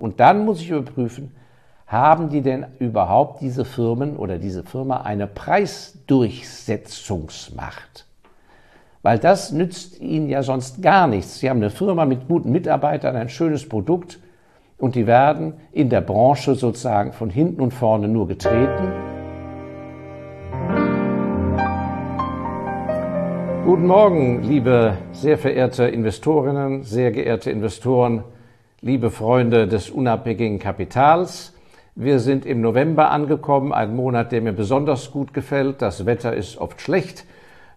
Und dann muss ich überprüfen, haben die denn überhaupt diese Firmen oder diese Firma eine Preisdurchsetzungsmacht? Weil das nützt ihnen ja sonst gar nichts. Sie haben eine Firma mit guten Mitarbeitern, ein schönes Produkt und die werden in der Branche sozusagen von hinten und vorne nur getreten. Guten Morgen, liebe sehr verehrte Investorinnen, sehr geehrte Investoren, liebe Freunde des unabhängigen Kapitals. Wir sind im November angekommen, ein Monat, der mir besonders gut gefällt. Das Wetter ist oft schlecht.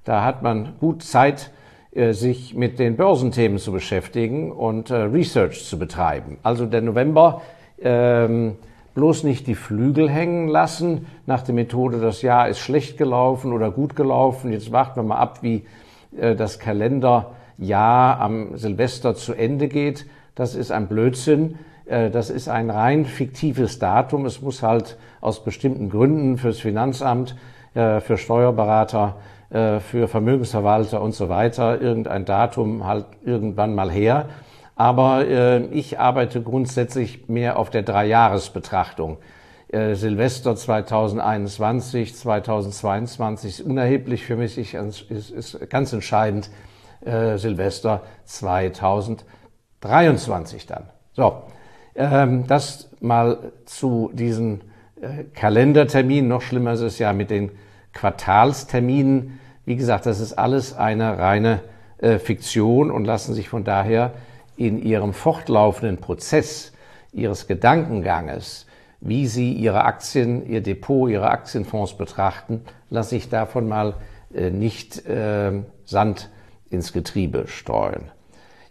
Da hat man gut Zeit, äh, sich mit den Börsenthemen zu beschäftigen und äh, Research zu betreiben. Also der November ähm, bloß nicht die Flügel hängen lassen nach der Methode, das Jahr ist schlecht gelaufen oder gut gelaufen. Jetzt warten wir mal ab, wie äh, das Kalenderjahr am Silvester zu Ende geht. Das ist ein Blödsinn. Äh, das ist ein rein fiktives Datum. Es muss halt aus bestimmten Gründen fürs Finanzamt, äh, für Steuerberater, äh, für Vermögensverwalter und so weiter irgendein Datum halt irgendwann mal her. Aber ich arbeite grundsätzlich mehr auf der Dreijahresbetrachtung. Silvester 2021, 2022 ist unerheblich für mich, ich, ist, ist ganz entscheidend Silvester 2023 dann. So, ähm, das mal zu diesen äh, Kalenderterminen. Noch schlimmer ist es ja mit den Quartalsterminen. Wie gesagt, das ist alles eine reine äh, Fiktion und lassen sich von daher in ihrem fortlaufenden Prozess ihres Gedankenganges, wie sie ihre Aktien, ihr Depot, ihre Aktienfonds betrachten, lasse ich davon mal äh, nicht Sand ins Getriebe streuen.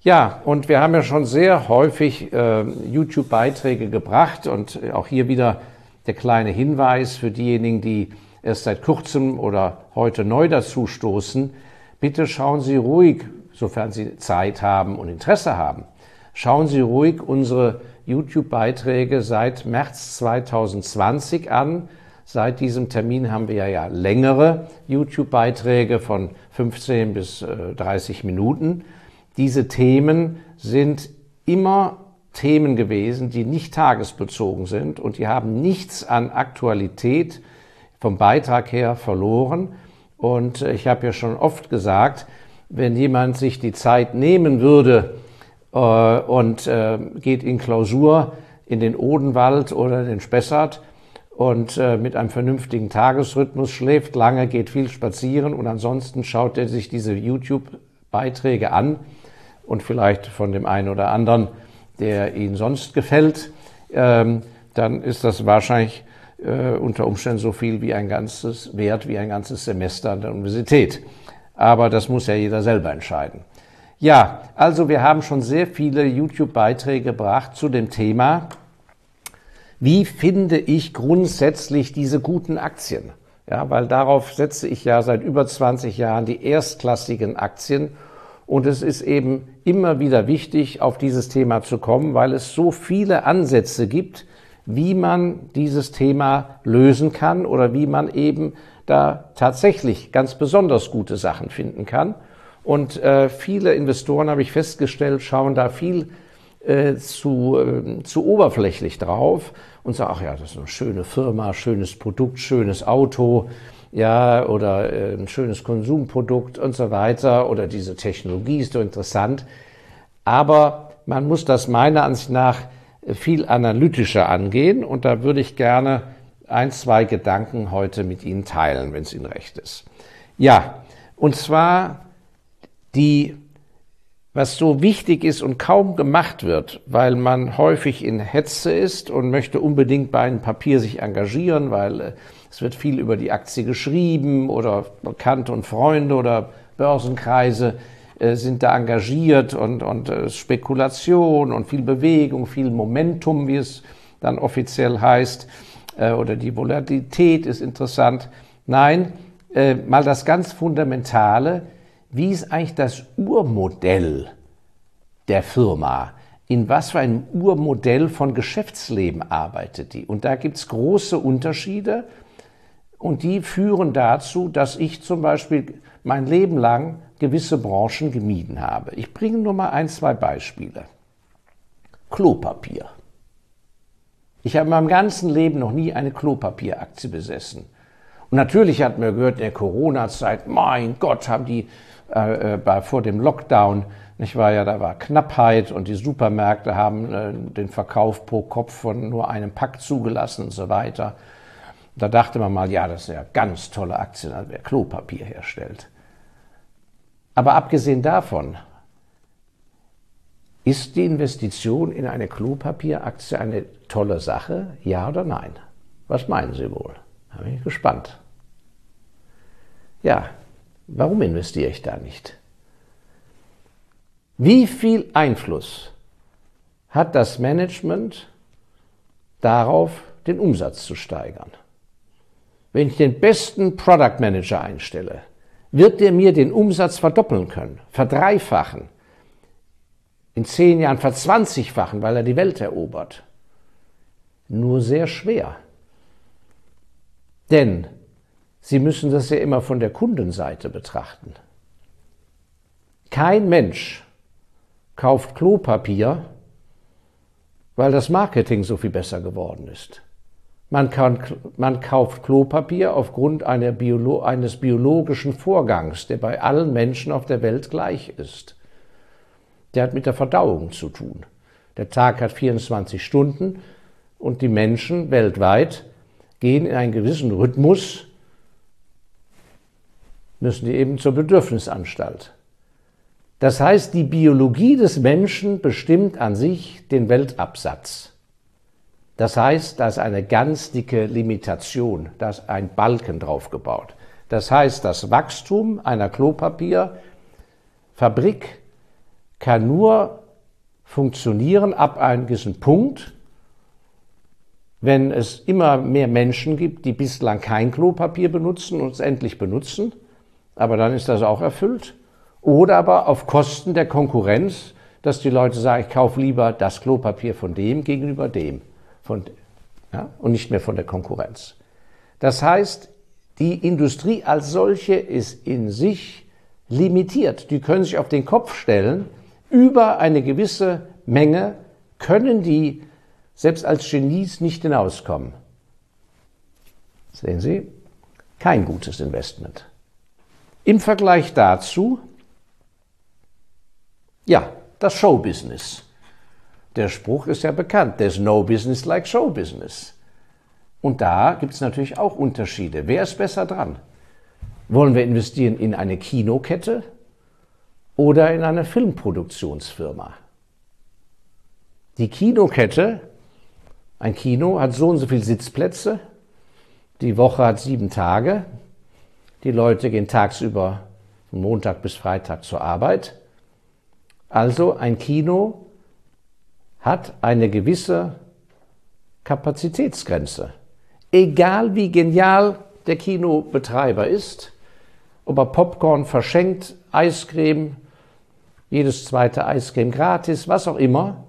Ja, und wir haben ja schon sehr häufig äh, YouTube-Beiträge gebracht und auch hier wieder der kleine Hinweis für diejenigen, die erst seit kurzem oder heute neu dazu stoßen. Bitte schauen Sie ruhig, sofern Sie Zeit haben und Interesse haben, schauen Sie ruhig unsere YouTube-Beiträge seit März 2020 an. Seit diesem Termin haben wir ja längere YouTube-Beiträge von 15 bis 30 äh, Minuten. Diese Themen sind immer Themen gewesen, die nicht tagesbezogen sind und die haben nichts an Aktualität vom Beitrag her verloren. Und äh, ich habe ja schon oft gesagt, wenn jemand sich die Zeit nehmen würde äh, und äh, geht in Klausur in den Odenwald oder den Spessart und äh, mit einem vernünftigen Tagesrhythmus schläft lange, geht viel spazieren und ansonsten schaut er sich diese YouTube-Beiträge an, und vielleicht von dem einen oder anderen, der Ihnen sonst gefällt, ähm, dann ist das wahrscheinlich äh, unter Umständen so viel wie ein ganzes Wert, wie ein ganzes Semester an der Universität. Aber das muss ja jeder selber entscheiden. Ja, also wir haben schon sehr viele YouTube-Beiträge gebracht zu dem Thema, wie finde ich grundsätzlich diese guten Aktien? Ja, weil darauf setze ich ja seit über 20 Jahren die erstklassigen Aktien und es ist eben immer wieder wichtig, auf dieses Thema zu kommen, weil es so viele Ansätze gibt, wie man dieses Thema lösen kann oder wie man eben da tatsächlich ganz besonders gute Sachen finden kann. Und äh, viele Investoren, habe ich festgestellt, schauen da viel äh, zu, äh, zu oberflächlich drauf und sagen, ach ja, das ist eine schöne Firma, schönes Produkt, schönes Auto, ja, oder äh, ein schönes Konsumprodukt und so weiter, oder diese Technologie ist so interessant. Aber man muss das meiner Ansicht nach viel analytischer angehen und da würde ich gerne ein, zwei Gedanken heute mit Ihnen teilen, wenn es Ihnen recht ist. Ja, und zwar die, was so wichtig ist und kaum gemacht wird, weil man häufig in Hetze ist und möchte unbedingt bei einem Papier sich engagieren, weil äh, es wird viel über die Aktie geschrieben oder Bekannte und Freunde oder Börsenkreise äh, sind da engagiert und, und äh, Spekulation und viel Bewegung, viel Momentum, wie es dann offiziell heißt, äh, oder die Volatilität ist interessant. Nein, mal das ganz Fundamentale, wie ist eigentlich das Urmodell der Firma? In was für einem Urmodell von Geschäftsleben arbeitet die? Und da gibt es große Unterschiede und die führen dazu, dass ich zum Beispiel mein Leben lang gewisse Branchen gemieden habe. Ich bringe nur mal ein, zwei Beispiele. Klopapier. Ich habe in meinem ganzen Leben noch nie eine Klopapieraktie besessen. Und natürlich hat man gehört, in der Corona-Zeit, mein Gott, haben die äh, äh, bei, vor dem Lockdown, nicht wahr, ja, da war Knappheit und die Supermärkte haben äh, den Verkauf pro Kopf von nur einem Pack zugelassen und so weiter. Da dachte man mal, ja, das ist ja ganz tolle Aktien, also wer Klopapier herstellt. Aber abgesehen davon, ist die Investition in eine Klopapieraktie eine tolle Sache? Ja oder nein? Was meinen Sie wohl? Da bin ich gespannt. Ja, warum investiere ich da nicht? Wie viel Einfluss hat das Management darauf, den Umsatz zu steigern? Wenn ich den besten Product Manager einstelle, wird er mir den Umsatz verdoppeln können, verdreifachen, in zehn Jahren verzwanzigfachen, weil er die Welt erobert. Nur sehr schwer. Denn Sie müssen das ja immer von der Kundenseite betrachten. Kein Mensch kauft Klopapier, weil das Marketing so viel besser geworden ist. Man, kann, man kauft Klopapier aufgrund Biolo eines biologischen Vorgangs, der bei allen Menschen auf der Welt gleich ist. Der hat mit der Verdauung zu tun. Der Tag hat 24 Stunden und die Menschen weltweit gehen in einen gewissen Rhythmus, müssen die eben zur Bedürfnisanstalt. Das heißt, die Biologie des Menschen bestimmt an sich den Weltabsatz. Das heißt, da ist eine ganz dicke Limitation, da ist ein Balken draufgebaut. Das heißt, das Wachstum einer Klopapierfabrik kann nur funktionieren ab einem gewissen Punkt, wenn es immer mehr Menschen gibt, die bislang kein Klopapier benutzen und es endlich benutzen, aber dann ist das auch erfüllt. Oder aber auf Kosten der Konkurrenz, dass die Leute sagen, ich kaufe lieber das Klopapier von dem gegenüber dem von, ja, und nicht mehr von der Konkurrenz. Das heißt, die Industrie als solche ist in sich limitiert. Die können sich auf den Kopf stellen. Über eine gewisse Menge können die selbst als Genies nicht hinauskommen. Sehen Sie? Kein gutes Investment. Im Vergleich dazu, ja, das Showbusiness. Der Spruch ist ja bekannt, there's no business like show business. Und da gibt es natürlich auch Unterschiede. Wer ist besser dran? Wollen wir investieren in eine Kinokette oder in eine Filmproduktionsfirma? Die Kinokette, ein Kino hat so und so viele Sitzplätze, die Woche hat sieben Tage, die Leute gehen tagsüber von Montag bis Freitag zur Arbeit. Also ein Kino hat eine gewisse Kapazitätsgrenze. Egal wie genial der Kinobetreiber ist, ob er Popcorn verschenkt, Eiscreme, jedes zweite Eiscreme gratis, was auch immer,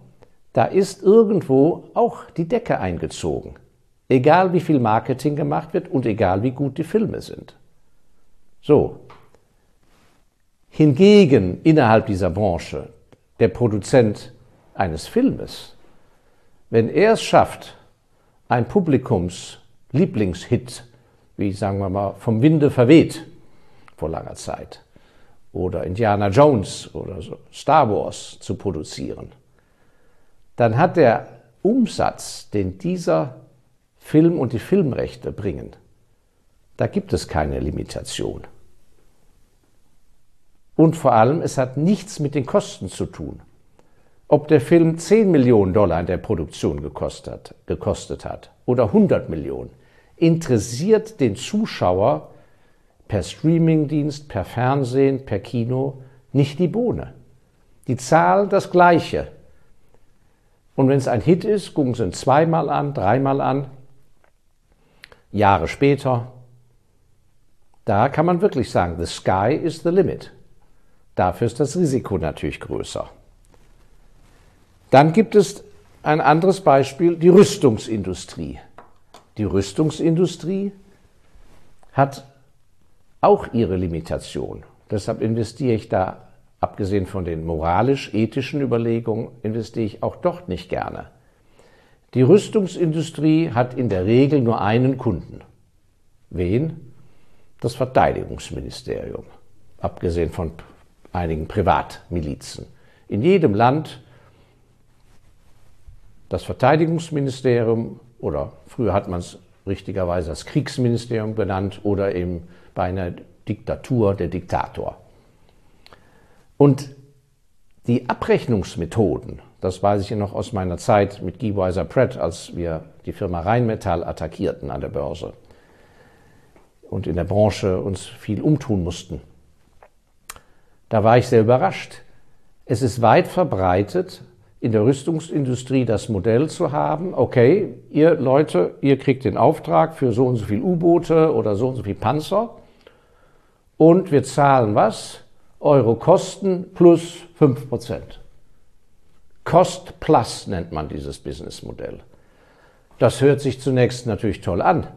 da ist irgendwo auch die Decke eingezogen. Egal wie viel Marketing gemacht wird und egal wie gut die Filme sind. So. Hingegen innerhalb dieser Branche der Produzent eines Filmes, wenn er es schafft, ein Publikumslieblingshit, wie sagen wir mal, vom Winde verweht vor langer Zeit, oder Indiana Jones oder so, Star Wars zu produzieren, dann hat der Umsatz, den dieser Film und die Filmrechte bringen, da gibt es keine Limitation. Und vor allem, es hat nichts mit den Kosten zu tun. Ob der Film 10 Millionen Dollar in der Produktion gekostet, gekostet hat oder 100 Millionen, interessiert den Zuschauer per Streamingdienst, per Fernsehen, per Kino nicht die Bohne. Die Zahl das gleiche. Und wenn es ein Hit ist, gucken sie ihn zweimal an, dreimal an. Jahre später, da kann man wirklich sagen, the sky is the limit. Dafür ist das Risiko natürlich größer. Dann gibt es ein anderes Beispiel, die Rüstungsindustrie. Die Rüstungsindustrie hat auch ihre Limitation. Deshalb investiere ich da, abgesehen von den moralisch-ethischen Überlegungen, investiere ich auch dort nicht gerne. Die Rüstungsindustrie hat in der Regel nur einen Kunden. Wen? Das Verteidigungsministerium, abgesehen von einigen Privatmilizen. In jedem Land das Verteidigungsministerium oder früher hat man es richtigerweise das Kriegsministerium benannt oder eben bei einer Diktatur der Diktator. Und die Abrechnungsmethoden, das weiß ich noch aus meiner Zeit mit Guy Weiser Pratt, als wir die Firma Rheinmetall attackierten an der Börse und in der Branche uns viel umtun mussten. Da war ich sehr überrascht. Es ist weit verbreitet, in der Rüstungsindustrie das Modell zu haben, okay, ihr Leute, ihr kriegt den Auftrag für so und so viel U-Boote oder so und so viel Panzer und wir zahlen was? Euro Kosten plus 5%. Cost plus nennt man dieses Businessmodell. Das hört sich zunächst natürlich toll an.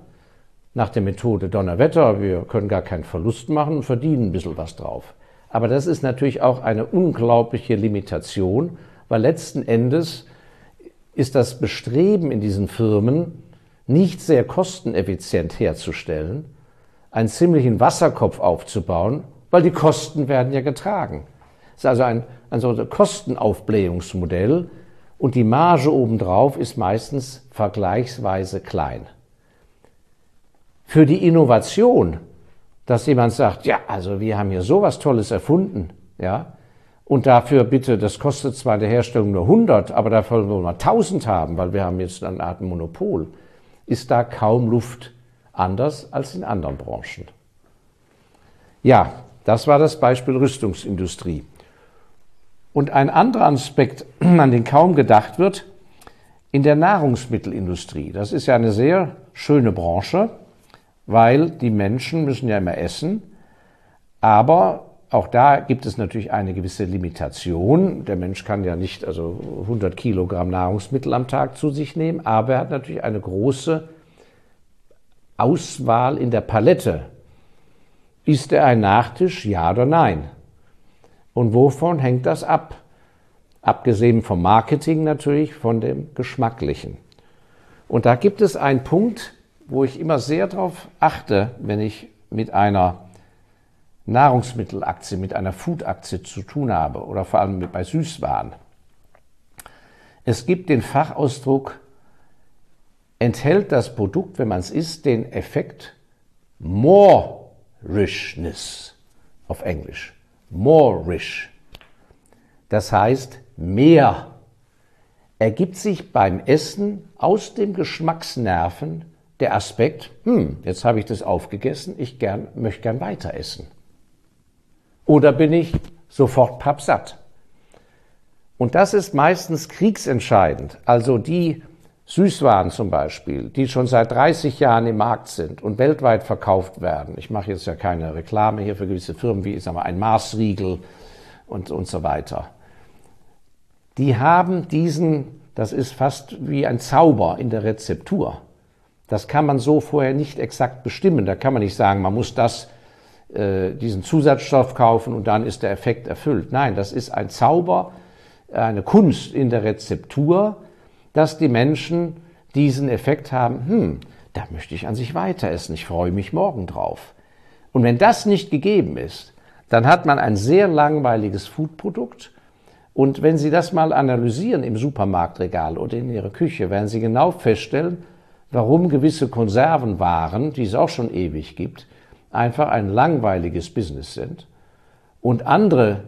Nach der Methode Donnerwetter, wir können gar keinen Verlust machen und verdienen ein bisschen was drauf. Aber das ist natürlich auch eine unglaubliche Limitation, weil letzten Endes ist das Bestreben in diesen Firmen, nicht sehr kosteneffizient herzustellen, einen ziemlichen Wasserkopf aufzubauen, weil die Kosten werden ja getragen. Es ist also ein, ein so Kostenaufblähungsmodell und die Marge obendrauf ist meistens vergleichsweise klein. Für die Innovation, dass jemand sagt, ja, also wir haben hier sowas Tolles erfunden, ja, und dafür bitte, das kostet zwar in der Herstellung nur 100, aber dafür wollen wir 1000 haben, weil wir haben jetzt eine Art Monopol, ist da kaum Luft anders als in anderen Branchen. Ja, das war das Beispiel Rüstungsindustrie. Und ein anderer Aspekt, an den kaum gedacht wird, in der Nahrungsmittelindustrie. Das ist ja eine sehr schöne Branche, weil die Menschen müssen ja immer essen, aber auch da gibt es natürlich eine gewisse Limitation. Der Mensch kann ja nicht also 100 Kilogramm Nahrungsmittel am Tag zu sich nehmen, aber er hat natürlich eine große Auswahl in der Palette. Ist er ein Nachtisch, ja oder nein? Und wovon hängt das ab? Abgesehen vom Marketing natürlich, von dem Geschmacklichen. Und da gibt es einen Punkt, wo ich immer sehr darauf achte, wenn ich mit einer Nahrungsmittelaktie mit einer Foodaktie zu tun habe oder vor allem bei Süßwaren. Es gibt den Fachausdruck, enthält das Produkt, wenn man es isst, den Effekt more richness auf Englisch. More rich. Das heißt mehr. Ergibt sich beim Essen aus dem Geschmacksnerven der Aspekt, hm, jetzt habe ich das aufgegessen, ich gern, möchte gern weiter essen. Oder bin ich sofort pappsatt? Und das ist meistens kriegsentscheidend. Also die Süßwaren zum Beispiel, die schon seit 30 Jahren im Markt sind und weltweit verkauft werden. Ich mache jetzt ja keine Reklame hier für gewisse Firmen wie ich sag mal, ein Maßriegel und, und so weiter. Die haben diesen, das ist fast wie ein Zauber in der Rezeptur. Das kann man so vorher nicht exakt bestimmen. Da kann man nicht sagen, man muss das äh, diesen Zusatzstoff kaufen und dann ist der Effekt erfüllt. Nein, das ist ein Zauber, eine Kunst in der Rezeptur, dass die Menschen diesen Effekt haben, hm, da möchte ich an sich weiter essen, ich freue mich morgen drauf. Und wenn das nicht gegeben ist, dann hat man ein sehr langweiliges Foodprodukt. Und wenn Sie das mal analysieren im Supermarktregal oder in Ihrer Küche, werden Sie genau feststellen, warum gewisse Konservenwaren, die es auch schon ewig gibt, einfach ein langweiliges Business sind und andere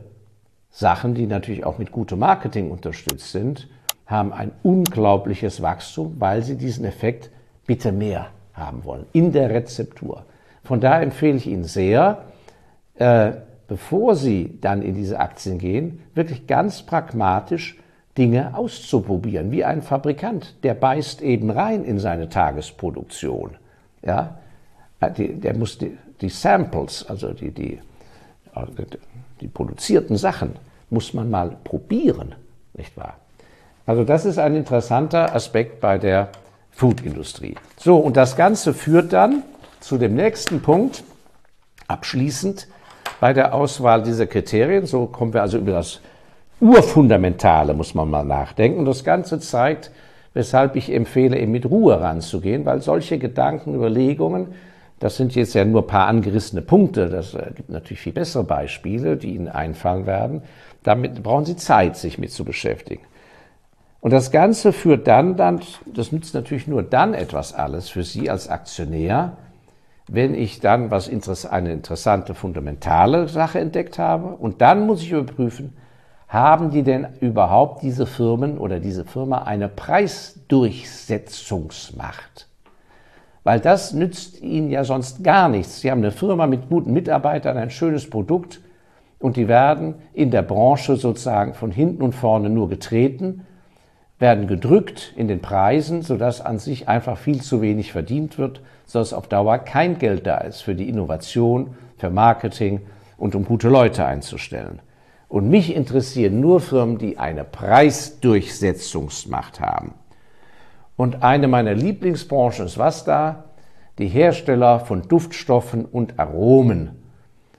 Sachen, die natürlich auch mit gutem Marketing unterstützt sind, haben ein unglaubliches Wachstum, weil sie diesen Effekt bitte mehr haben wollen in der Rezeptur. Von daher empfehle ich Ihnen sehr, äh, bevor Sie dann in diese Aktien gehen, wirklich ganz pragmatisch Dinge auszuprobieren, wie ein Fabrikant, der beißt eben rein in seine Tagesproduktion. Ja, der muss die Samples, also die, die, die produzierten Sachen, muss man mal probieren, nicht wahr? Also das ist ein interessanter Aspekt bei der Foodindustrie. So, und das Ganze führt dann zu dem nächsten Punkt, abschließend bei der Auswahl dieser Kriterien. So kommen wir also über das Urfundamentale, muss man mal nachdenken. Das Ganze zeigt, weshalb ich empfehle, eben mit Ruhe ranzugehen, weil solche Gedanken, Überlegungen, das sind jetzt ja nur ein paar angerissene Punkte, das äh, gibt natürlich viel bessere Beispiele, die Ihnen einfallen werden. Damit brauchen Sie Zeit, sich mit zu beschäftigen. Und das Ganze führt dann, dann, das nützt natürlich nur dann etwas alles für Sie als Aktionär, wenn ich dann was eine interessante fundamentale Sache entdeckt habe. Und dann muss ich überprüfen, haben die denn überhaupt diese Firmen oder diese Firma eine Preisdurchsetzungsmacht? Weil das nützt ihnen ja sonst gar nichts. Sie haben eine Firma mit guten Mitarbeitern, ein schönes Produkt und die werden in der Branche sozusagen von hinten und vorne nur getreten, werden gedrückt in den Preisen, sodass an sich einfach viel zu wenig verdient wird, sodass auf Dauer kein Geld da ist für die Innovation, für Marketing und um gute Leute einzustellen. Und mich interessieren nur Firmen, die eine Preisdurchsetzungsmacht haben. Und eine meiner Lieblingsbranchen ist was da? Die Hersteller von Duftstoffen und Aromen.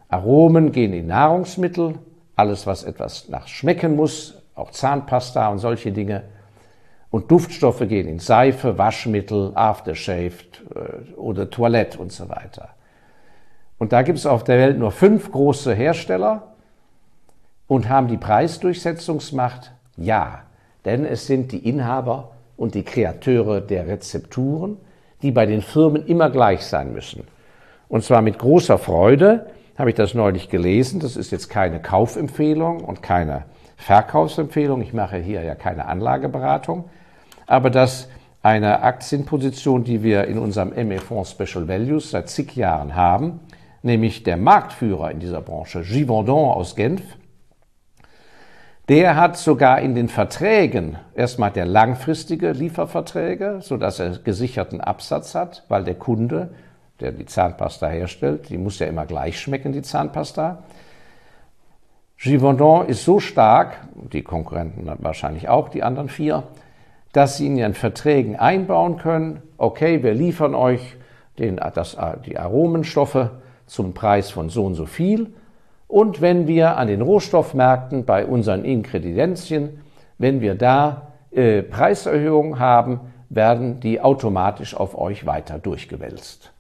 Aromen gehen in Nahrungsmittel, alles was etwas nach schmecken muss, auch Zahnpasta und solche Dinge. Und Duftstoffe gehen in Seife, Waschmittel, Aftershave äh, oder Toilette und so weiter. Und da gibt es auf der Welt nur fünf große Hersteller und haben die Preisdurchsetzungsmacht? Ja, denn es sind die Inhaber und die Kreateure der Rezepturen, die bei den Firmen immer gleich sein müssen. Und zwar mit großer Freude habe ich das neulich gelesen. Das ist jetzt keine Kaufempfehlung und keine Verkaufsempfehlung. Ich mache hier ja keine Anlageberatung. Aber dass eine Aktienposition, die wir in unserem ME-Fonds Special Values seit zig Jahren haben, nämlich der Marktführer in dieser Branche, Givaudan aus Genf, der hat sogar in den Verträgen erstmal der langfristige Lieferverträge, so dass er gesicherten Absatz hat, weil der Kunde, der die Zahnpasta herstellt, die muss ja immer gleich schmecken, die Zahnpasta. Givaudan ist so stark, die Konkurrenten wahrscheinlich auch, die anderen vier, dass sie in ihren Verträgen einbauen können, okay, wir liefern euch den, das, die Aromenstoffe zum Preis von so und so viel und wenn wir an den Rohstoffmärkten bei unseren Ingredienzien, wenn wir da äh, Preiserhöhungen haben, werden die automatisch auf euch weiter durchgewälzt.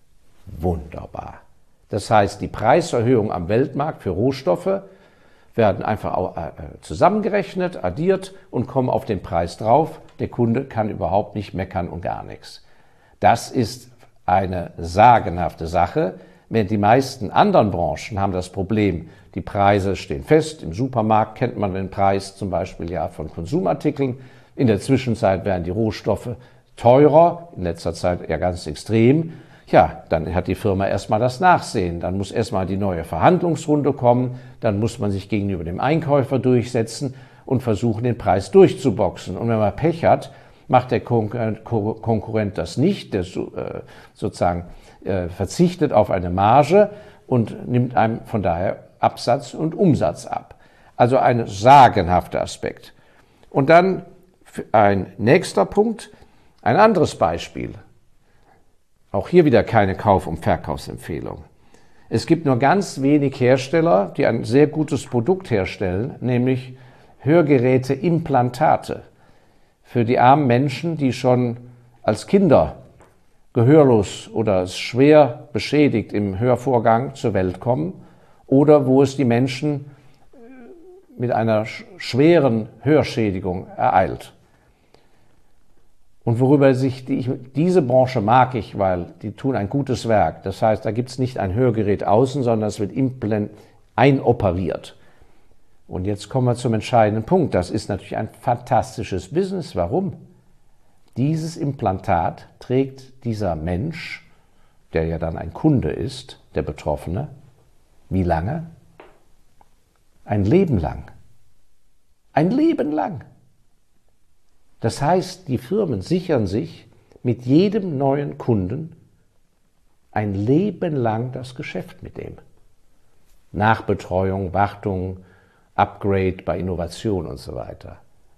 Wunderbar. Das heißt, die Preiserhöhungen am Weltmarkt für Rohstoffe werden einfach äh, zusammengerechnet, addiert und kommen auf den Preis drauf. Der Kunde kann überhaupt nicht meckern und gar nichts. Das ist eine sagenhafte Sache, die meisten anderen Branchen haben das Problem, die Preise stehen fest. Im Supermarkt kennt man den Preis zum Beispiel ja von Konsumartikeln. In der Zwischenzeit werden die Rohstoffe teurer, in letzter Zeit ja ganz extrem. Ja, dann hat die Firma erstmal das Nachsehen. Dann muss erstmal die neue Verhandlungsrunde kommen. Dann muss man sich gegenüber dem Einkäufer durchsetzen und versuchen, den Preis durchzuboxen. Und wenn man Pech hat, macht der Konkurrent das nicht, der äh, sozusagen äh, verzichtet auf eine Marge und nimmt einem von daher Absatz und Umsatz ab. Also ein sagenhafter Aspekt. Und dann ein nächster Punkt, ein anderes Beispiel. Auch hier wieder keine Kauf- und Verkaufsempfehlung. Es gibt nur ganz wenig Hersteller, die ein sehr gutes Produkt herstellen, nämlich Hörgeräte, Implantate für die armen Menschen, die schon als Kinder gehörlos oder schwer beschädigt im Hörvorgang zur Welt kommen oder wo es die Menschen äh, mit einer schweren Hörschädigung ereilt. Und worüber sich die, diese Branche mag ich, weil die tun ein gutes Werk. Das heißt, da gibt es nicht ein Hörgerät außen, sondern es wird einoperiert. Und jetzt kommen wir zum entscheidenden Punkt. Das ist natürlich ein fantastisches Business. Warum? Dieses Implantat trägt dieser Mensch, der ja dann ein Kunde ist, der Betroffene, wie lange? Ein Leben lang. Ein Leben lang. Das heißt, die Firmen sichern sich mit jedem neuen Kunden ein Leben lang das Geschäft mit dem. Nachbetreuung, Wartung, Upgrade bei Innovation und so weiter.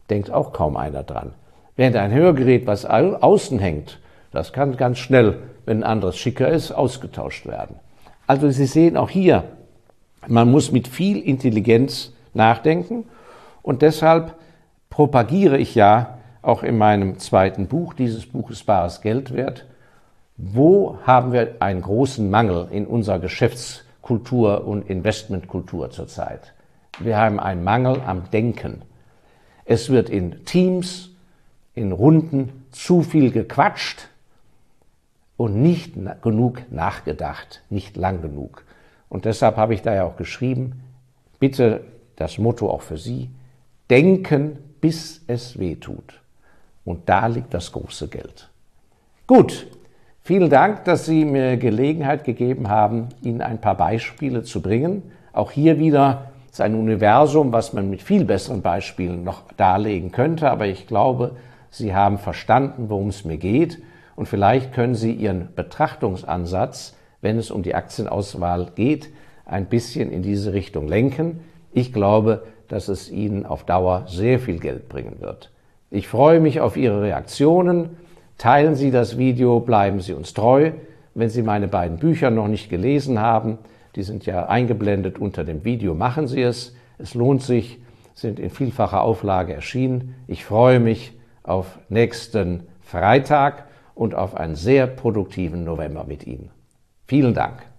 Denkt auch kaum einer dran. Während ein Hörgerät, was außen hängt, das kann ganz schnell, wenn ein anderes schicker ist, ausgetauscht werden. Also Sie sehen auch hier, man muss mit viel Intelligenz nachdenken und deshalb propagiere ich ja auch in meinem zweiten Buch, dieses Buch ist bares Geld wert, wo haben wir einen großen Mangel in unserer Geschäftskultur und Investmentkultur zurzeit? Wir haben einen Mangel am Denken. Es wird in Teams, in Runden zu viel gequatscht und nicht genug nachgedacht, nicht lang genug. Und deshalb habe ich da ja auch geschrieben, bitte das Motto auch für Sie, denken, bis es weh tut. Und da liegt das große Geld. Gut, vielen Dank, dass Sie mir Gelegenheit gegeben haben, Ihnen ein paar Beispiele zu bringen. Auch hier wieder ist ein Universum, was man mit viel besseren Beispielen noch darlegen könnte, aber ich glaube, Sie haben verstanden, worum es mir geht und vielleicht können Sie Ihren Betrachtungsansatz, wenn es um die Aktienauswahl geht, ein bisschen in diese Richtung lenken. Ich glaube, dass es Ihnen auf Dauer sehr viel Geld bringen wird. Ich freue mich auf Ihre Reaktionen. Teilen Sie das Video, bleiben Sie uns treu. Wenn Sie meine beiden Bücher noch nicht gelesen haben, die sind ja eingeblendet unter dem Video, machen Sie es. Es lohnt sich, sind in vielfacher Auflage erschienen. Ich freue mich auf nächsten Freitag und auf einen sehr produktiven November mit Ihnen. Vielen Dank.